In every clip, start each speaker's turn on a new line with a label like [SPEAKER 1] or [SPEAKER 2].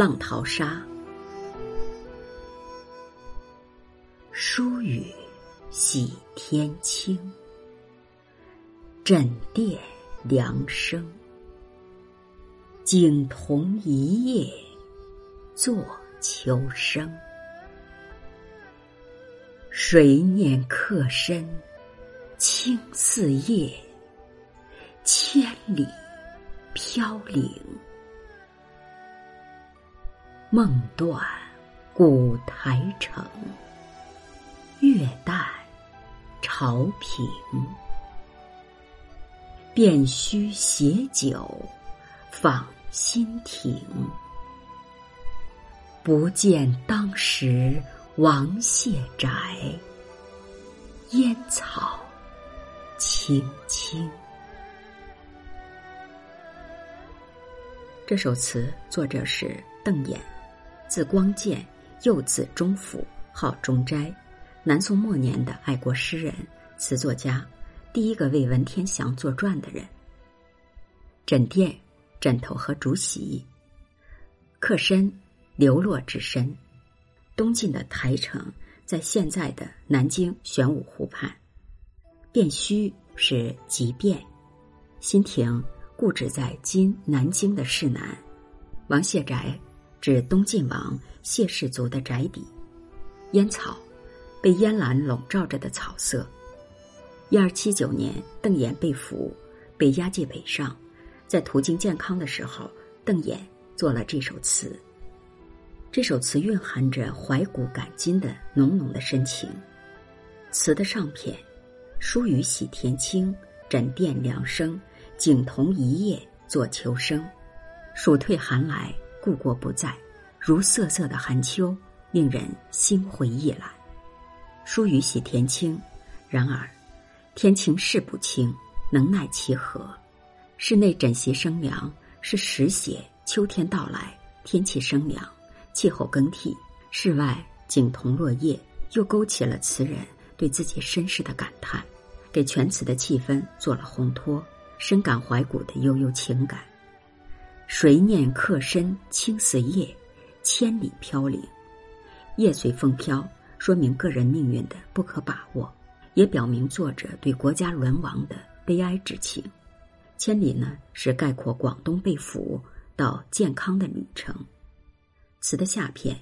[SPEAKER 1] 浪淘沙，疏雨洗天清，枕殿凉生。景同一夜作秋声，谁念客身轻似叶，千里飘零。梦断古台城，月淡潮平。便须携酒访新亭，不见当时王谢宅，烟草青青。这首词作者是邓演。字光渐，又字中甫，号中斋，南宋末年的爱国诗人、词作家，第一个为文天祥作传的人。枕垫，枕头和竹席；客身，流落之身。东晋的台城在现在的南京玄武湖畔。汴虚是即便，新亭故址在今南京的市南。王谢宅。指东晋王谢氏族的宅邸，烟草，被烟岚笼罩着的草色。一二七九年，邓衍被俘，被押解北上，在途经建康的时候，邓衍作了这首词。这首词蕴含着怀古感今的浓浓的深情。词的上片，疏雨洗田青，枕殿凉生，景同一夜作秋声。暑退寒来。故国不在，如瑟瑟的寒秋，令人心灰意懒。疏雨洗田青，然而天晴事不清，能奈其何？室内枕席生凉，是实写秋天到来，天气生凉，气候更替。室外景同落叶，又勾起了词人对自己身世的感叹，给全词的气氛做了烘托，深感怀古的悠悠情感。谁念客身轻似叶，千里飘零。叶随风飘，说明个人命运的不可把握，也表明作者对国家沦亡的悲哀之情。千里呢，是概括广东被俘到健康的旅程。词的下片，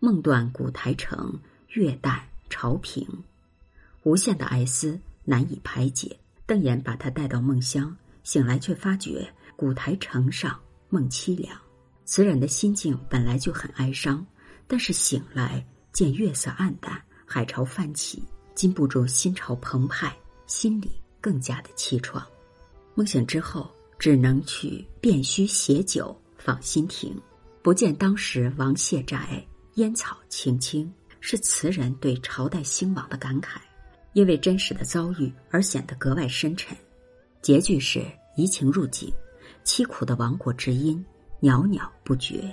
[SPEAKER 1] 梦断古台城，月淡潮平，无限的哀思难以排解。邓演把他带到梦乡，醒来却发觉古台城上。梦凄凉，词人的心境本来就很哀伤，但是醒来见月色暗淡，海潮泛起，禁不住心潮澎湃，心里更加的凄怆。梦醒之后，只能去便须携酒访新亭，不见当时王谢宅，烟草青青，是词人对朝代兴亡的感慨，因为真实的遭遇而显得格外深沉。结句是移情入景。凄苦的亡国之音，袅袅不绝。